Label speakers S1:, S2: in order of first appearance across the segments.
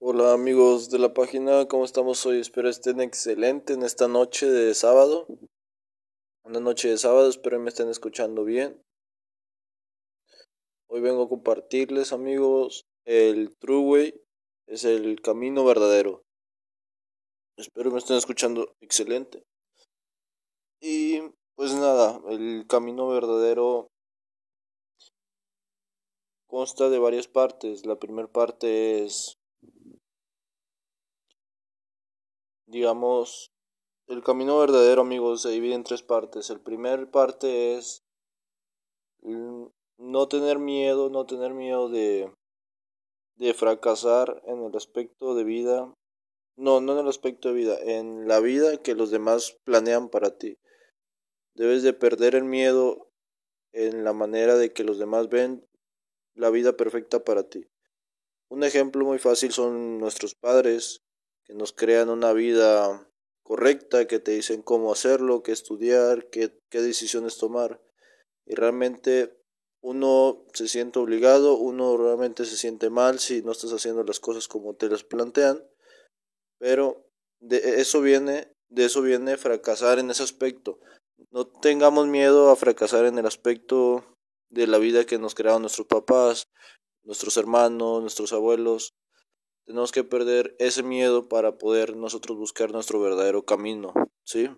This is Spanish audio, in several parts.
S1: Hola amigos de la página, ¿cómo estamos hoy? Espero estén excelente en esta noche de sábado. Una noche de sábado, espero me estén escuchando bien. Hoy vengo a compartirles amigos, el True Way es el camino verdadero. Espero me estén escuchando excelente. Y pues nada, el camino verdadero consta de varias partes. La primera parte es digamos, el camino verdadero, amigos, se divide en tres partes. El primer parte es no tener miedo, no tener miedo de, de fracasar en el aspecto de vida. No, no en el aspecto de vida, en la vida que los demás planean para ti. Debes de perder el miedo en la manera de que los demás ven la vida perfecta para ti. Un ejemplo muy fácil son nuestros padres que nos crean una vida correcta, que te dicen cómo hacerlo, qué estudiar, qué, qué decisiones tomar. Y realmente uno se siente obligado, uno realmente se siente mal si no estás haciendo las cosas como te las plantean, pero de eso viene, de eso viene fracasar en ese aspecto. No tengamos miedo a fracasar en el aspecto de la vida que nos crearon nuestros papás, nuestros hermanos, nuestros abuelos. Tenemos que perder ese miedo para poder nosotros buscar nuestro verdadero camino, ¿sí?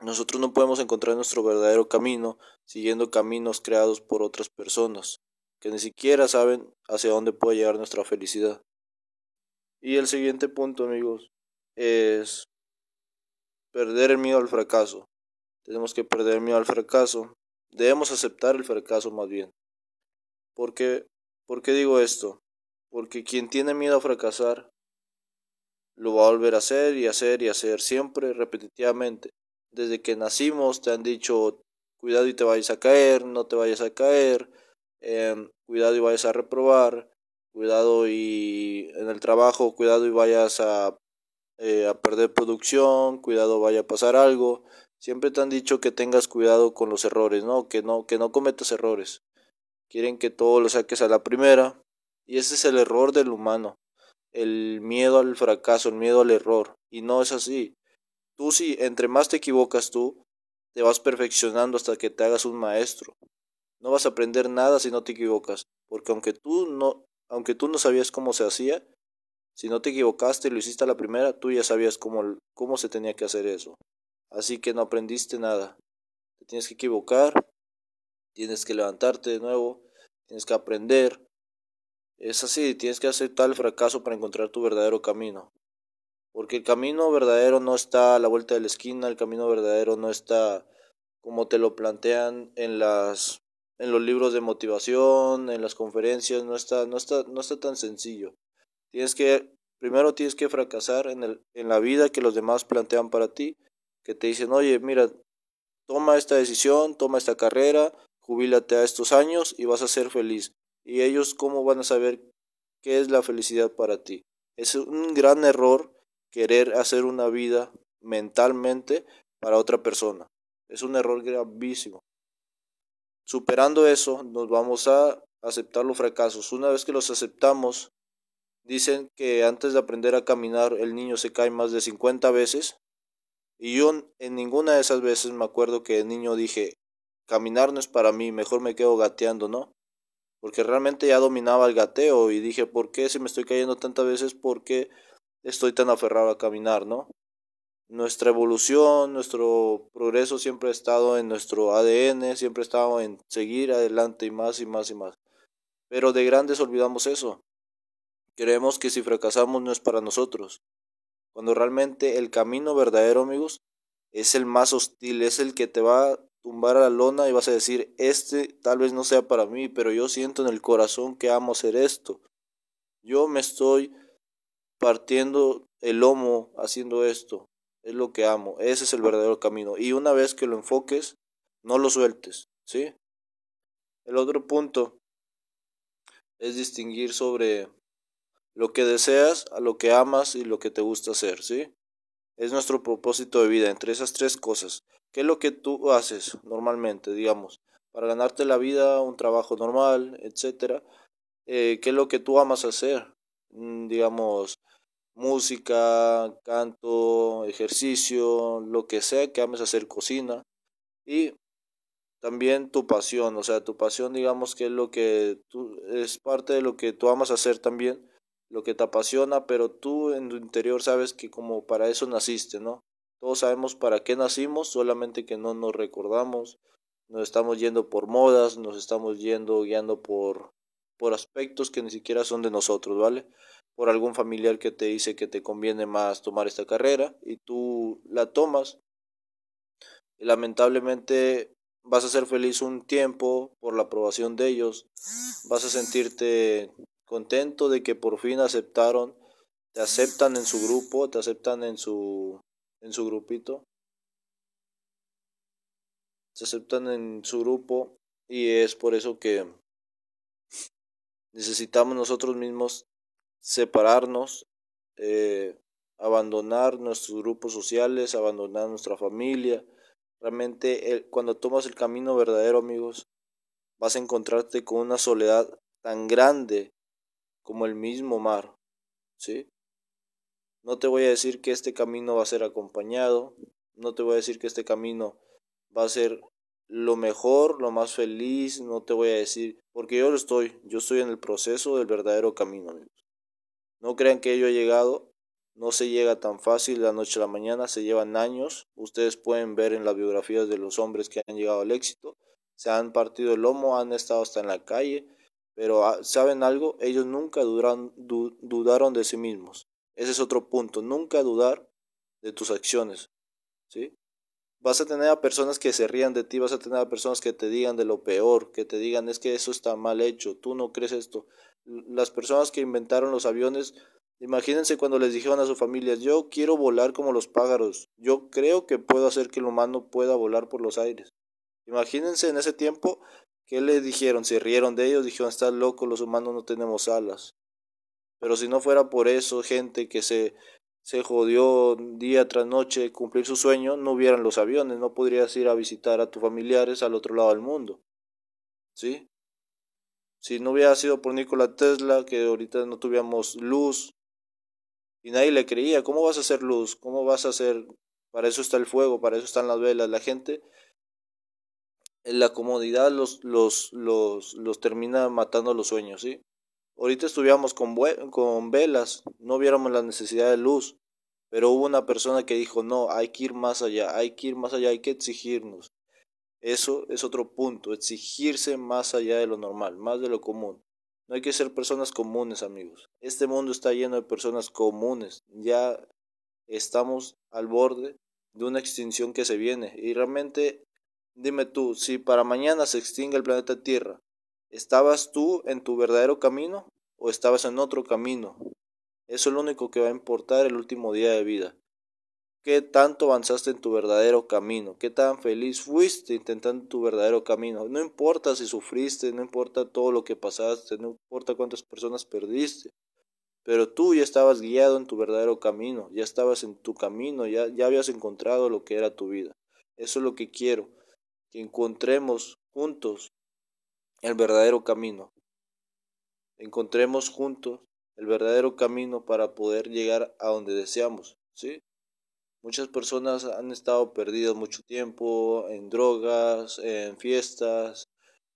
S1: Nosotros no podemos encontrar nuestro verdadero camino siguiendo caminos creados por otras personas que ni siquiera saben hacia dónde puede llegar nuestra felicidad. Y el siguiente punto, amigos, es perder el miedo al fracaso. Tenemos que perder el miedo al fracaso. Debemos aceptar el fracaso más bien. Porque, ¿Por qué digo esto? Porque quien tiene miedo a fracasar lo va a volver a hacer y hacer y hacer siempre repetitivamente. Desde que nacimos te han dicho cuidado y te vayas a caer, no te vayas a caer, em, cuidado y vayas a reprobar, cuidado y en el trabajo, cuidado y vayas a, eh, a perder producción, cuidado vaya a pasar algo. Siempre te han dicho que tengas cuidado con los errores, ¿no? Que no, que no cometas errores. Quieren que todo lo saques a la primera y ese es el error del humano, el miedo al fracaso, el miedo al error. Y no es así. Tú si entre más te equivocas tú, te vas perfeccionando hasta que te hagas un maestro. No vas a aprender nada si no te equivocas, porque aunque tú no, aunque tú no sabías cómo se hacía, si no te equivocaste y lo hiciste a la primera, tú ya sabías cómo, cómo se tenía que hacer eso. Así que no aprendiste nada. Te tienes que equivocar, tienes que levantarte de nuevo, tienes que aprender, es así, tienes que aceptar el fracaso para encontrar tu verdadero camino. Porque el camino verdadero no está a la vuelta de la esquina, el camino verdadero no está como te lo plantean en las en los libros de motivación, en las conferencias, no está no está no está tan sencillo. Tienes que primero tienes que fracasar en el en la vida que los demás plantean para ti, que te dicen, "Oye, mira, toma esta decisión, toma esta carrera, jubílate a estos años y vas a ser feliz." ¿Y ellos cómo van a saber qué es la felicidad para ti? Es un gran error querer hacer una vida mentalmente para otra persona. Es un error gravísimo. Superando eso, nos vamos a aceptar los fracasos. Una vez que los aceptamos, dicen que antes de aprender a caminar el niño se cae más de 50 veces. Y yo en ninguna de esas veces me acuerdo que el niño dije, caminar no es para mí, mejor me quedo gateando, ¿no? Porque realmente ya dominaba el gateo y dije, ¿por qué si me estoy cayendo tantas veces? ¿Por qué estoy tan aferrado a caminar, no? Nuestra evolución, nuestro progreso siempre ha estado en nuestro ADN, siempre ha estado en seguir adelante y más y más y más. Pero de grandes olvidamos eso. Creemos que si fracasamos no es para nosotros. Cuando realmente el camino verdadero, amigos, es el más hostil, es el que te va tumbar a la lona y vas a decir, este tal vez no sea para mí, pero yo siento en el corazón que amo hacer esto. Yo me estoy partiendo el lomo haciendo esto. Es lo que amo. Ese es el verdadero camino. Y una vez que lo enfoques, no lo sueltes. ¿Sí? El otro punto es distinguir sobre lo que deseas a lo que amas y lo que te gusta hacer. ¿Sí? Es nuestro propósito de vida entre esas tres cosas. ¿Qué es lo que tú haces normalmente, digamos, para ganarte la vida, un trabajo normal, etcétera? Eh, ¿Qué es lo que tú amas hacer? mm, digamos, música, canto, ejercicio, lo que sea que ames hacer, cocina. Y también tu pasión, o sea, tu pasión digamos que es lo que es parte de lo que tú amas hacer también, lo que te apasiona, pero tú en tu interior sabes que como para eso naciste, ¿no? Todos sabemos para qué nacimos, solamente que no nos recordamos, nos estamos yendo por modas, nos estamos yendo guiando por, por aspectos que ni siquiera son de nosotros, ¿vale? Por algún familiar que te dice que te conviene más tomar esta carrera y tú la tomas. Y lamentablemente vas a ser feliz un tiempo por la aprobación de ellos, vas a sentirte contento de que por fin aceptaron, te aceptan en su grupo, te aceptan en su en su grupito se aceptan en su grupo y es por eso que necesitamos nosotros mismos separarnos, eh, abandonar nuestros grupos sociales, abandonar nuestra familia. Realmente cuando tomas el camino verdadero, amigos, vas a encontrarte con una soledad tan grande como el mismo mar. ¿Sí? No te voy a decir que este camino va a ser acompañado, no te voy a decir que este camino va a ser lo mejor, lo más feliz, no te voy a decir, porque yo lo estoy, yo estoy en el proceso del verdadero camino. No crean que yo he llegado, no se llega tan fácil la noche a la mañana, se llevan años. Ustedes pueden ver en las biografías de los hombres que han llegado al éxito, se han partido el lomo, han estado hasta en la calle, pero ah, ¿saben algo? Ellos nunca dudaron de sí mismos. Ese es otro punto, nunca dudar de tus acciones, ¿sí? Vas a tener a personas que se rían de ti, vas a tener a personas que te digan de lo peor, que te digan es que eso está mal hecho, tú no crees esto. Las personas que inventaron los aviones, imagínense cuando les dijeron a sus familias, yo quiero volar como los pájaros, yo creo que puedo hacer que el humano pueda volar por los aires. Imagínense en ese tiempo, ¿qué le dijeron? Se rieron de ellos, dijeron, estás loco, los humanos no tenemos alas. Pero si no fuera por eso, gente que se se jodió día tras noche cumplir su sueño, no hubieran los aviones, no podrías ir a visitar a tus familiares al otro lado del mundo. ¿Sí? Si no hubiera sido por Nikola Tesla, que ahorita no tuviéramos luz, y nadie le creía, ¿cómo vas a hacer luz? ¿Cómo vas a hacer? Para eso está el fuego, para eso están las velas. La gente, en la comodidad los, los, los, los termina matando los sueños, ¿sí? Ahorita estuviéramos con, con velas, no viéramos la necesidad de luz, pero hubo una persona que dijo, no, hay que ir más allá, hay que ir más allá, hay que exigirnos. Eso es otro punto, exigirse más allá de lo normal, más de lo común. No hay que ser personas comunes, amigos. Este mundo está lleno de personas comunes. Ya estamos al borde de una extinción que se viene. Y realmente, dime tú, si para mañana se extingue el planeta Tierra, ¿Estabas tú en tu verdadero camino o estabas en otro camino? Eso es lo único que va a importar el último día de vida. ¿Qué tanto avanzaste en tu verdadero camino? ¿Qué tan feliz fuiste intentando tu verdadero camino? No importa si sufriste, no importa todo lo que pasaste, no importa cuántas personas perdiste, pero tú ya estabas guiado en tu verdadero camino, ya estabas en tu camino, ya, ya habías encontrado lo que era tu vida. Eso es lo que quiero, que encontremos juntos el verdadero camino. Encontremos juntos el verdadero camino para poder llegar a donde deseamos, ¿sí? Muchas personas han estado perdidas mucho tiempo en drogas, en fiestas,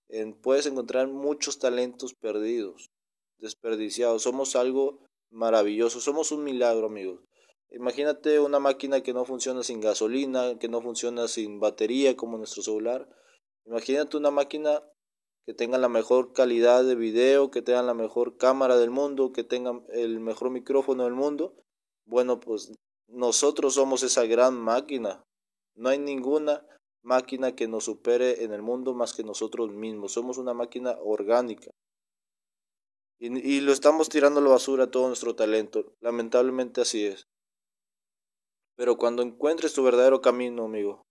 S1: en, puedes encontrar muchos talentos perdidos, desperdiciados. Somos algo maravilloso, somos un milagro, amigos. Imagínate una máquina que no funciona sin gasolina, que no funciona sin batería como nuestro celular. Imagínate una máquina que tengan la mejor calidad de video, que tengan la mejor cámara del mundo, que tengan el mejor micrófono del mundo, bueno, pues nosotros somos esa gran máquina. No hay ninguna máquina que nos supere en el mundo más que nosotros mismos. Somos una máquina orgánica. Y, y lo estamos tirando a la basura todo nuestro talento. Lamentablemente así es. Pero cuando encuentres tu verdadero camino, amigo,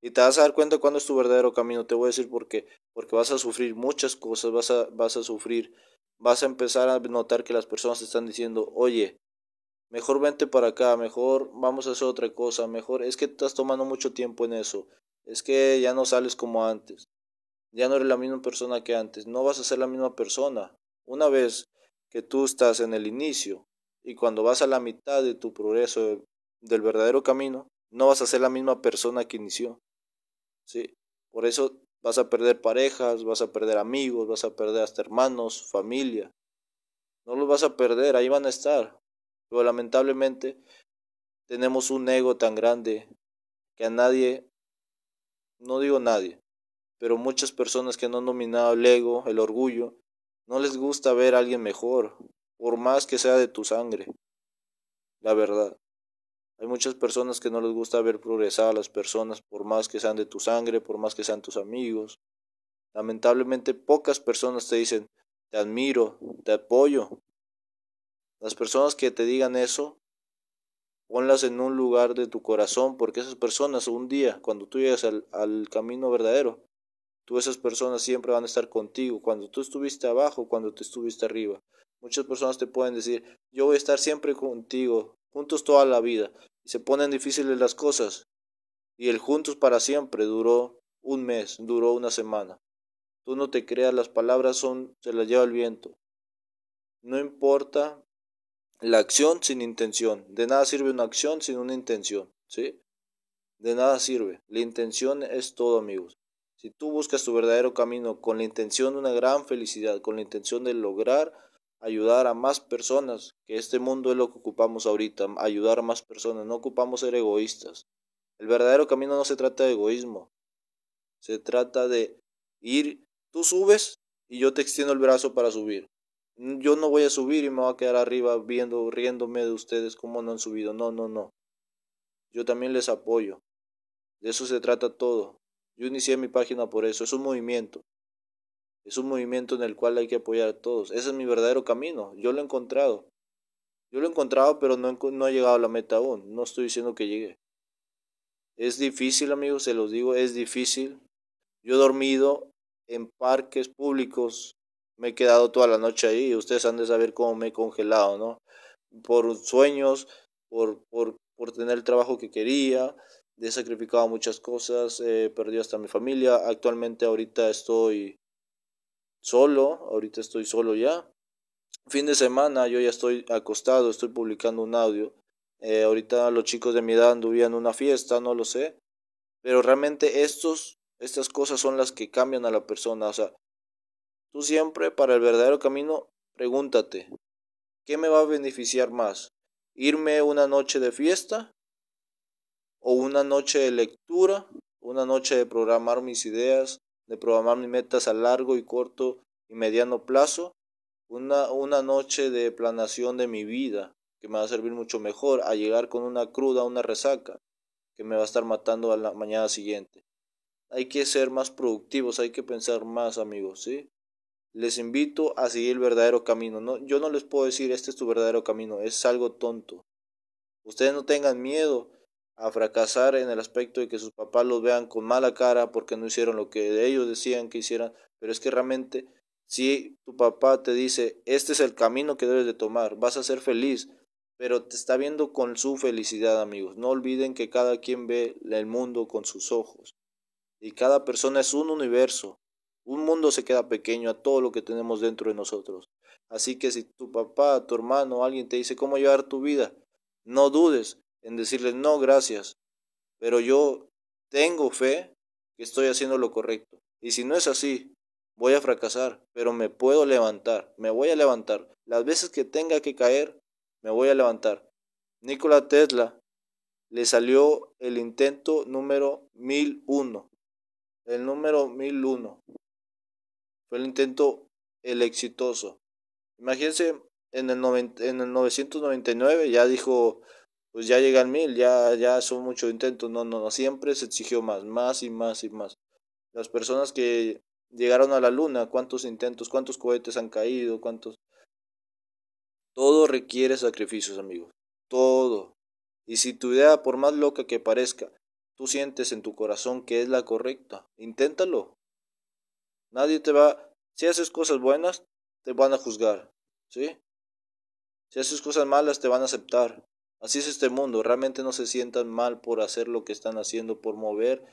S1: y te vas a dar cuenta cuándo es tu verdadero camino. Te voy a decir por qué. Porque vas a sufrir muchas cosas, vas a, vas a sufrir, vas a empezar a notar que las personas te están diciendo, oye, mejor vente para acá, mejor vamos a hacer otra cosa, mejor es que estás tomando mucho tiempo en eso, es que ya no sales como antes, ya no eres la misma persona que antes, no vas a ser la misma persona. Una vez que tú estás en el inicio y cuando vas a la mitad de tu progreso del verdadero camino, no vas a ser la misma persona que inició. ¿sí? Por eso vas a perder parejas, vas a perder amigos, vas a perder hasta hermanos, familia. No los vas a perder, ahí van a estar. Pero lamentablemente tenemos un ego tan grande que a nadie, no digo nadie, pero muchas personas que no han dominado el ego, el orgullo, no les gusta ver a alguien mejor, por más que sea de tu sangre. La verdad. Hay muchas personas que no les gusta ver progresar a las personas por más que sean de tu sangre, por más que sean tus amigos. Lamentablemente pocas personas te dicen, te admiro, te apoyo. Las personas que te digan eso, ponlas en un lugar de tu corazón, porque esas personas un día, cuando tú llegas al, al camino verdadero, tú esas personas siempre van a estar contigo, cuando tú estuviste abajo, cuando tú estuviste arriba. Muchas personas te pueden decir, yo voy a estar siempre contigo, juntos toda la vida y se ponen difíciles las cosas. Y el juntos para siempre duró un mes, duró una semana. Tú no te creas, las palabras son, se las lleva el viento. No importa la acción sin intención. De nada sirve una acción sin una intención, ¿sí? De nada sirve. La intención es todo, amigos. Si tú buscas tu verdadero camino con la intención de una gran felicidad, con la intención de lograr ayudar a más personas, que este mundo es lo que ocupamos ahorita, ayudar a más personas, no ocupamos ser egoístas. El verdadero camino no se trata de egoísmo, se trata de ir, tú subes y yo te extiendo el brazo para subir. Yo no voy a subir y me voy a quedar arriba viendo, riéndome de ustedes como no han subido. No, no, no. Yo también les apoyo. De eso se trata todo. Yo inicié mi página por eso. Es un movimiento. Es un movimiento en el cual hay que apoyar a todos. Ese es mi verdadero camino. Yo lo he encontrado. Yo lo he encontrado, pero no, no he llegado a la meta aún. No estoy diciendo que llegue. Es difícil, amigos, se los digo, es difícil. Yo he dormido en parques públicos. Me he quedado toda la noche ahí. Ustedes han de saber cómo me he congelado, ¿no? Por sueños, por, por, por tener el trabajo que quería. He sacrificado muchas cosas. He perdido hasta mi familia. Actualmente ahorita estoy solo, ahorita estoy solo ya. Fin de semana yo ya estoy acostado, estoy publicando un audio. Eh, ahorita los chicos de mi edad anduvían en una fiesta, no lo sé. Pero realmente estos, estas cosas son las que cambian a la persona. O sea, tú siempre para el verdadero camino, pregúntate, ¿qué me va a beneficiar más? ¿Irme una noche de fiesta? ¿O una noche de lectura? ¿Una noche de programar mis ideas? De programar mis metas a largo y corto y mediano plazo, una, una noche de planación de mi vida que me va a servir mucho mejor a llegar con una cruda, una resaca que me va a estar matando a la mañana siguiente. Hay que ser más productivos, hay que pensar más, amigos, ¿sí? Les invito a seguir el verdadero camino. No, yo no les puedo decir este es tu verdadero camino, es algo tonto. Ustedes no tengan miedo a fracasar en el aspecto de que sus papás los vean con mala cara porque no hicieron lo que ellos decían que hicieran, pero es que realmente si tu papá te dice, este es el camino que debes de tomar, vas a ser feliz, pero te está viendo con su felicidad, amigos. No olviden que cada quien ve el mundo con sus ojos y cada persona es un universo. Un mundo se queda pequeño a todo lo que tenemos dentro de nosotros. Así que si tu papá, tu hermano, alguien te dice cómo llevar tu vida, no dudes, en decirles no, gracias, pero yo tengo fe que estoy haciendo lo correcto. Y si no es así, voy a fracasar, pero me puedo levantar, me voy a levantar. Las veces que tenga que caer, me voy a levantar. Nikola Tesla le salió el intento número 1001. El número 1001. Fue el intento el exitoso. Imagínense, en el, en el 999 ya dijo pues ya llegan mil, ya, ya son muchos intentos. No, no, no, siempre se exigió más, más y más y más. Las personas que llegaron a la luna, cuántos intentos, cuántos cohetes han caído, cuántos... Todo requiere sacrificios, amigos. Todo. Y si tu idea, por más loca que parezca, tú sientes en tu corazón que es la correcta, inténtalo. Nadie te va... Si haces cosas buenas, te van a juzgar, ¿sí? Si haces cosas malas, te van a aceptar. Así es este mundo, realmente no se sientan mal por hacer lo que están haciendo, por mover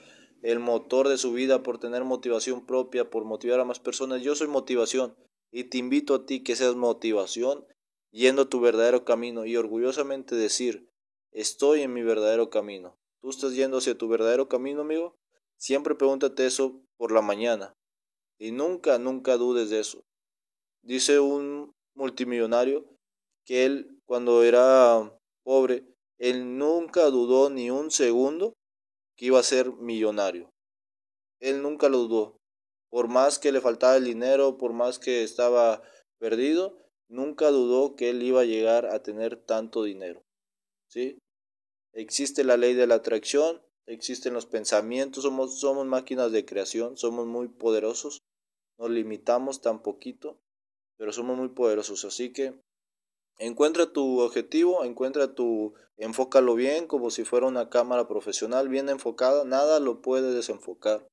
S1: el motor de su vida, por tener motivación propia, por motivar a más personas. Yo soy motivación. Y te invito a ti que seas motivación yendo tu verdadero camino y orgullosamente decir, estoy en mi verdadero camino. ¿Tú estás yendo hacia tu verdadero camino, amigo? Siempre pregúntate eso por la mañana. Y nunca, nunca dudes de eso. Dice un multimillonario que él, cuando era pobre, él nunca dudó ni un segundo que iba a ser millonario. Él nunca lo dudó. Por más que le faltaba el dinero, por más que estaba perdido, nunca dudó que él iba a llegar a tener tanto dinero. ¿Sí? Existe la ley de la atracción, existen los pensamientos, somos, somos máquinas de creación, somos muy poderosos, nos limitamos tan poquito, pero somos muy poderosos, así que encuentra tu objetivo, encuentra tu, enfócalo bien, como si fuera una cámara profesional bien enfocada, nada lo puede desenfocar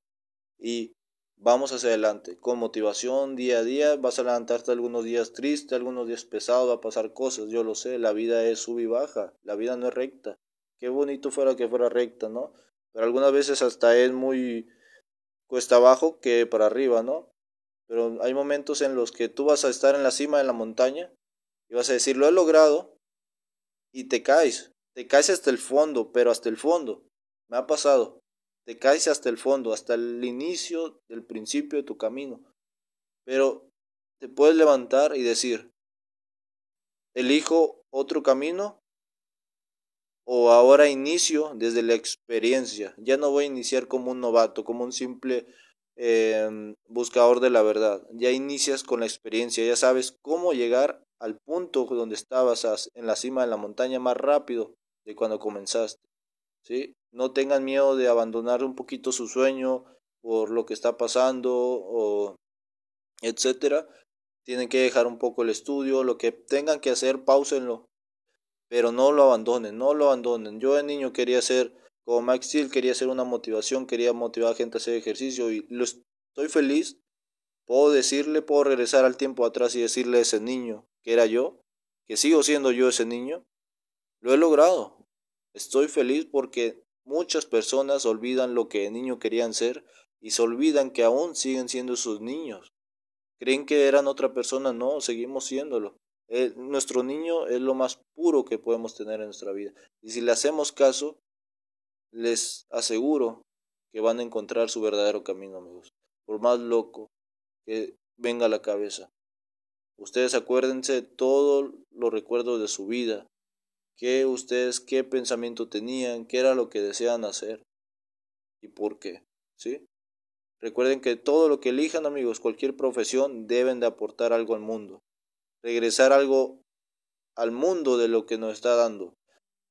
S1: y vamos hacia adelante, con motivación día a día, vas a levantarte algunos días triste, algunos días pesado, va a pasar cosas, yo lo sé, la vida es sub y baja, la vida no es recta, qué bonito fuera que fuera recta, ¿no? Pero algunas veces hasta es muy cuesta abajo que para arriba, ¿no? Pero hay momentos en los que tú vas a estar en la cima de la montaña y vas a decir, lo he logrado, y te caes, te caes hasta el fondo, pero hasta el fondo. Me ha pasado. Te caes hasta el fondo, hasta el inicio del principio de tu camino. Pero te puedes levantar y decir, elijo otro camino o ahora inicio desde la experiencia. Ya no voy a iniciar como un novato, como un simple em, buscador de la verdad. Ya inicias con la experiencia, ya sabes cómo llegar al punto donde estabas en la cima de la montaña más rápido de cuando comenzaste. ¿sí? No tengan miedo de abandonar un poquito su sueño por lo que está pasando o etcétera. Tienen que dejar un poco el estudio, lo que tengan que hacer, pausenlo pero no lo abandonen, no lo abandonen. Yo de niño quería ser como Max Steel, quería ser una motivación, quería motivar a gente a hacer ejercicio y lo estoy feliz. Puedo decirle, puedo regresar al tiempo atrás y decirle a ese niño que era yo, que sigo siendo yo ese niño. Lo he logrado. Estoy feliz porque muchas personas olvidan lo que niño querían ser y se olvidan que aún siguen siendo sus niños. Creen que eran otra persona, no, seguimos siéndolo. Eh, nuestro niño es lo más puro que podemos tener en nuestra vida. Y si le hacemos caso, les aseguro que van a encontrar su verdadero camino, amigos. Por más loco que venga a la cabeza. Ustedes acuérdense de todos los recuerdos de su vida. Que ustedes, qué pensamiento tenían, qué era lo que desean hacer y por qué. ¿Sí? Recuerden que todo lo que elijan, amigos, cualquier profesión, deben de aportar algo al mundo regresar algo al mundo de lo que nos está dando.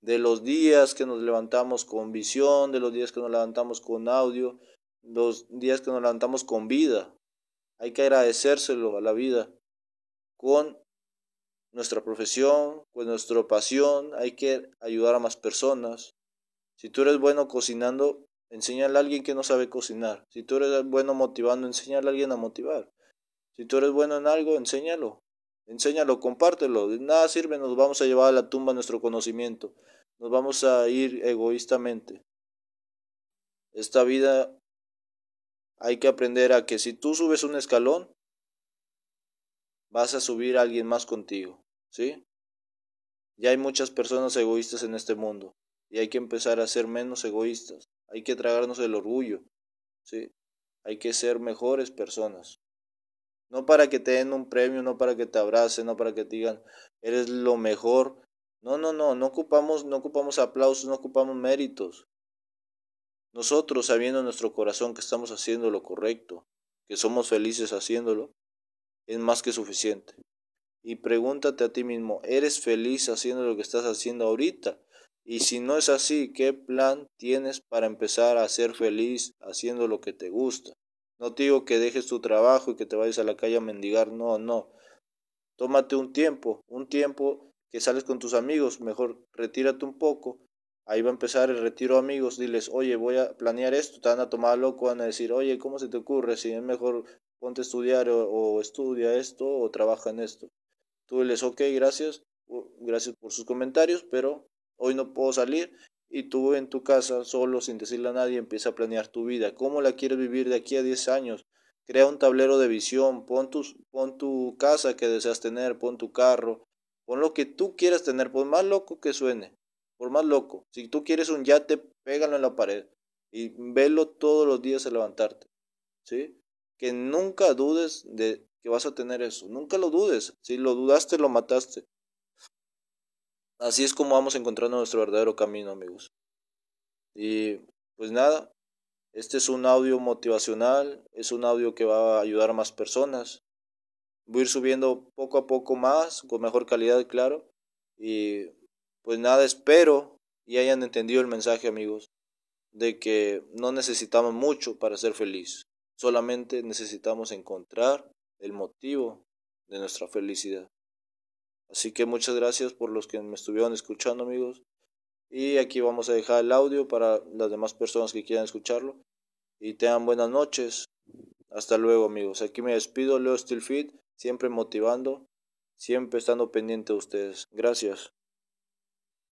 S1: De los días que nos levantamos con visión, de los días que nos levantamos con audio, los días que nos levantamos con vida. Hay que agradecérselo a la vida con nuestra profesión, con nuestra pasión. Hay que ayudar a más personas. Si tú eres bueno cocinando, enséñale a alguien que no sabe cocinar. Si tú eres bueno motivando, enséñale a alguien a motivar. Si tú eres bueno en algo, enséñalo. Enséñalo, compártelo. De nada sirve, nos vamos a llevar a la tumba nuestro conocimiento. Nos vamos a ir egoístamente. Esta vida hay que aprender a que si tú subes un escalón, vas a subir a alguien más contigo. ¿Sí? Ya hay muchas personas egoístas en este mundo. Y hay que empezar a ser menos egoístas. Hay que tragarnos el orgullo. ¿Sí? Hay que ser mejores personas. No para que te den un premio, no para que te abracen, no para que te digan, eres lo mejor. No, no, no, no ocupamos, no ocupamos aplausos, no ocupamos méritos. Nosotros, sabiendo en nuestro corazón que estamos haciendo lo correcto, que somos felices haciéndolo, es más que suficiente. Y pregúntate a ti mismo, ¿eres feliz haciendo lo que estás haciendo ahorita? Y si no es así, ¿qué plan tienes para empezar a ser feliz haciendo lo que te gusta? No te digo que dejes tu trabajo y que te vayas a la calle a mendigar, no, no. Tómate un tiempo, un tiempo que sales con tus amigos, mejor retírate un poco. Ahí va a empezar el retiro amigos, diles, oye, voy a planear esto, te van a tomar loco, van a decir, oye, ¿cómo se te ocurre? Si es mejor ponte a estudiar o, estudia esto o trabaja en esto. Tú diles, ok, gracias, gracias por sus comentarios, pero hoy no puedo salir y tú en tu casa, solo, sin decirle a nadie, empieza a planear tu vida. ¿Cómo la quieres vivir de aquí a 10 años? Crea un tablero de visión, pon tu, pon tu casa que deseas tener, pon tu carro, pon lo que tú quieras tener, por más loco que suene, por más loco. Si tú quieres un yate, pégalo en la pared y velo todos los días al levantarte. ¿Sí? Que nunca dudes de que vas a tener eso. Nunca lo dudes. Si lo dudaste, lo mataste. Así es como vamos encontrando nuestro verdadero camino, amigos. Y pues nada, este es un audio motivacional, es un audio que va a ayudar a más personas. Voy a ir subiendo poco a poco más, con mejor calidad, claro. Y pues nada, espero y hayan entendido el mensaje, amigos, de que no necesitamos mucho para ser feliz. Solamente necesitamos encontrar el motivo de nuestra felicidad. Así que muchas gracias por los que me estuvieron escuchando, amigos. Y aquí vamos a dejar el audio para las demás personas que quieran escucharlo. Y tengan buenas noches. Hasta luego, amigos. Aquí me despido, Leo Stillfit, siempre motivando, siempre estando pendiente de ustedes. Gracias.